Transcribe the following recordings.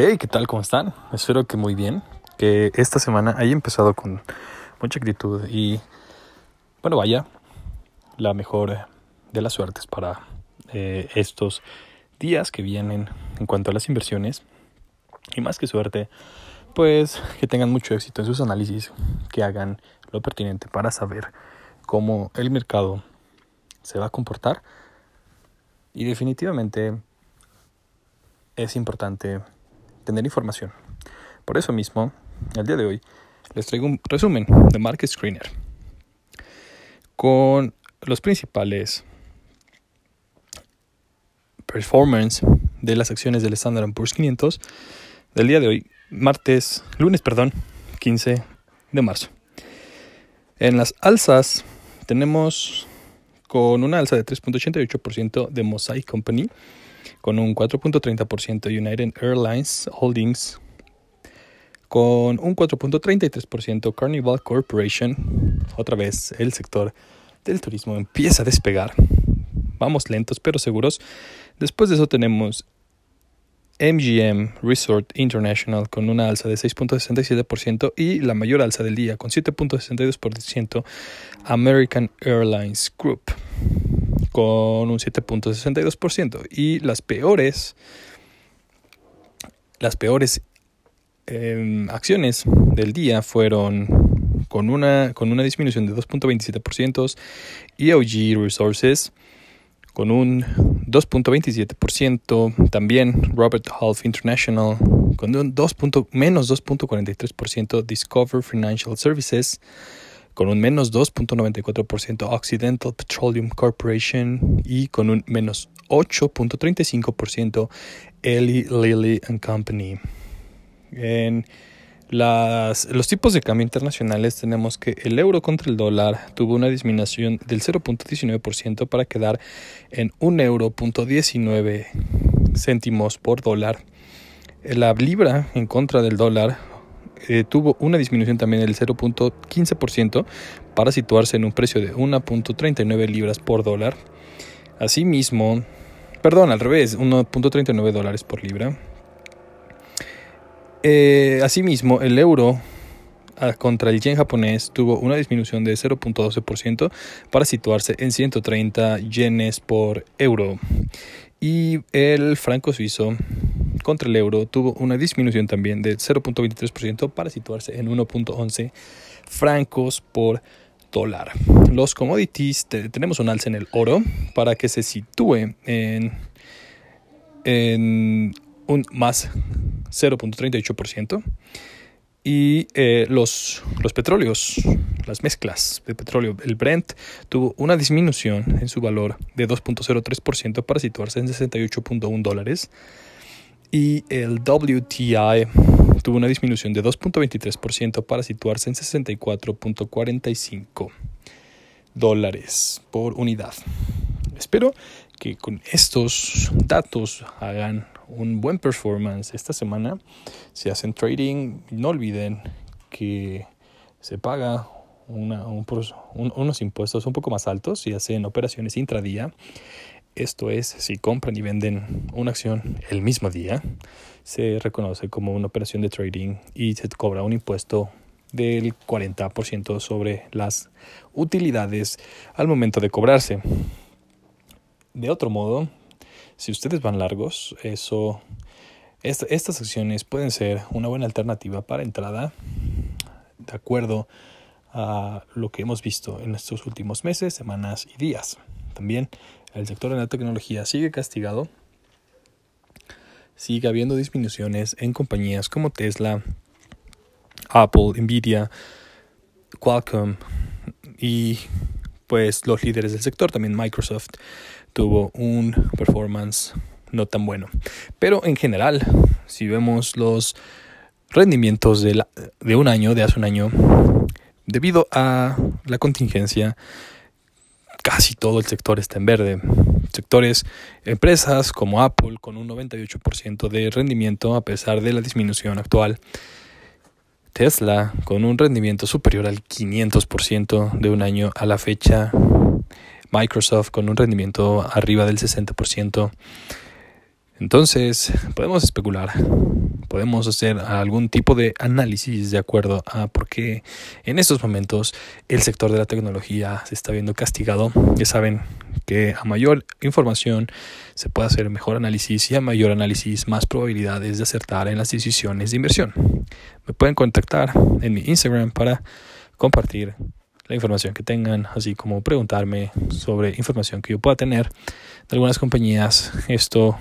Hey, ¿qué tal? ¿Cómo están? Espero que muy bien. Que esta semana haya empezado con mucha actitud y, bueno, vaya, la mejor de las suertes para eh, estos días que vienen en cuanto a las inversiones. Y más que suerte, pues que tengan mucho éxito en sus análisis, que hagan lo pertinente para saber cómo el mercado se va a comportar. Y definitivamente es importante tener información. Por eso mismo, el día de hoy les traigo un resumen de Market Screener con los principales performance de las acciones del Standard Poor's 500 del día de hoy, martes, lunes, perdón, 15 de marzo. En las alzas tenemos con una alza de 3.88% de Mosaic Company, con un 4.30% United Airlines Holdings, con un 4.33% Carnival Corporation, otra vez el sector del turismo empieza a despegar. Vamos lentos pero seguros. Después de eso tenemos MGM Resort International con una alza de 6.67% y la mayor alza del día con 7.62% American Airlines Group con un 7.62% y las peores las peores em, acciones del día fueron con una, con una disminución de 2.27% EOG Resources con un 2.27%, también Robert Half International con un 2. menos 2.43%, Discover Financial Services con un menos 2.94% Occidental Petroleum Corporation y con un menos 8.35% Eli Lilly and Company. En los tipos de cambio internacionales tenemos que el euro contra el dólar tuvo una disminución del 0.19% para quedar en 1 euro céntimos por dólar. La libra en contra del dólar eh, tuvo una disminución también del 0.15% para situarse en un precio de 1.39 libras por dólar. Asimismo, perdón, al revés, 1.39 dólares por libra. Eh, asimismo, el euro ah, contra el yen japonés tuvo una disminución de 0.12% para situarse en 130 yenes por euro. Y el franco suizo contra el euro tuvo una disminución también de 0.23% para situarse en 1.11 francos por dólar. Los commodities, tenemos un alza en el oro para que se sitúe en, en un más 0.38%. Y eh, los, los petróleos, las mezclas de petróleo, el Brent tuvo una disminución en su valor de 2.03% para situarse en 68.1 dólares. Y el WTI tuvo una disminución de 2.23% para situarse en 64.45 dólares por unidad. Espero que con estos datos hagan un buen performance esta semana. Si hacen trading, no olviden que se paga unos impuestos un poco más altos si hacen operaciones intradía. Esto es, si compran y venden una acción el mismo día, se reconoce como una operación de trading y se cobra un impuesto del 40% sobre las utilidades al momento de cobrarse. De otro modo, si ustedes van largos, eso, estas acciones pueden ser una buena alternativa para entrada, de acuerdo a lo que hemos visto en estos últimos meses, semanas y días. También el sector de la tecnología sigue castigado, sigue habiendo disminuciones en compañías como Tesla, Apple, Nvidia, Qualcomm y pues los líderes del sector, también Microsoft, tuvo un performance no tan bueno. Pero en general, si vemos los rendimientos de, de un año, de hace un año, debido a la contingencia, casi todo el sector está en verde. Sectores, empresas como Apple con un 98% de rendimiento a pesar de la disminución actual. Tesla con un rendimiento superior al 500% de un año a la fecha. Microsoft con un rendimiento arriba del 60%. Entonces, podemos especular podemos hacer algún tipo de análisis de acuerdo a por qué en estos momentos el sector de la tecnología se está viendo castigado. Ya saben que a mayor información se puede hacer mejor análisis y a mayor análisis más probabilidades de acertar en las decisiones de inversión. Me pueden contactar en mi Instagram para compartir la información que tengan, así como preguntarme sobre información que yo pueda tener de algunas compañías. Esto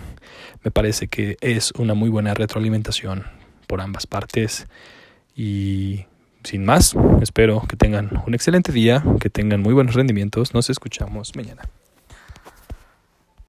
me parece que es una muy buena retroalimentación por ambas partes. Y sin más, espero que tengan un excelente día, que tengan muy buenos rendimientos. Nos escuchamos mañana.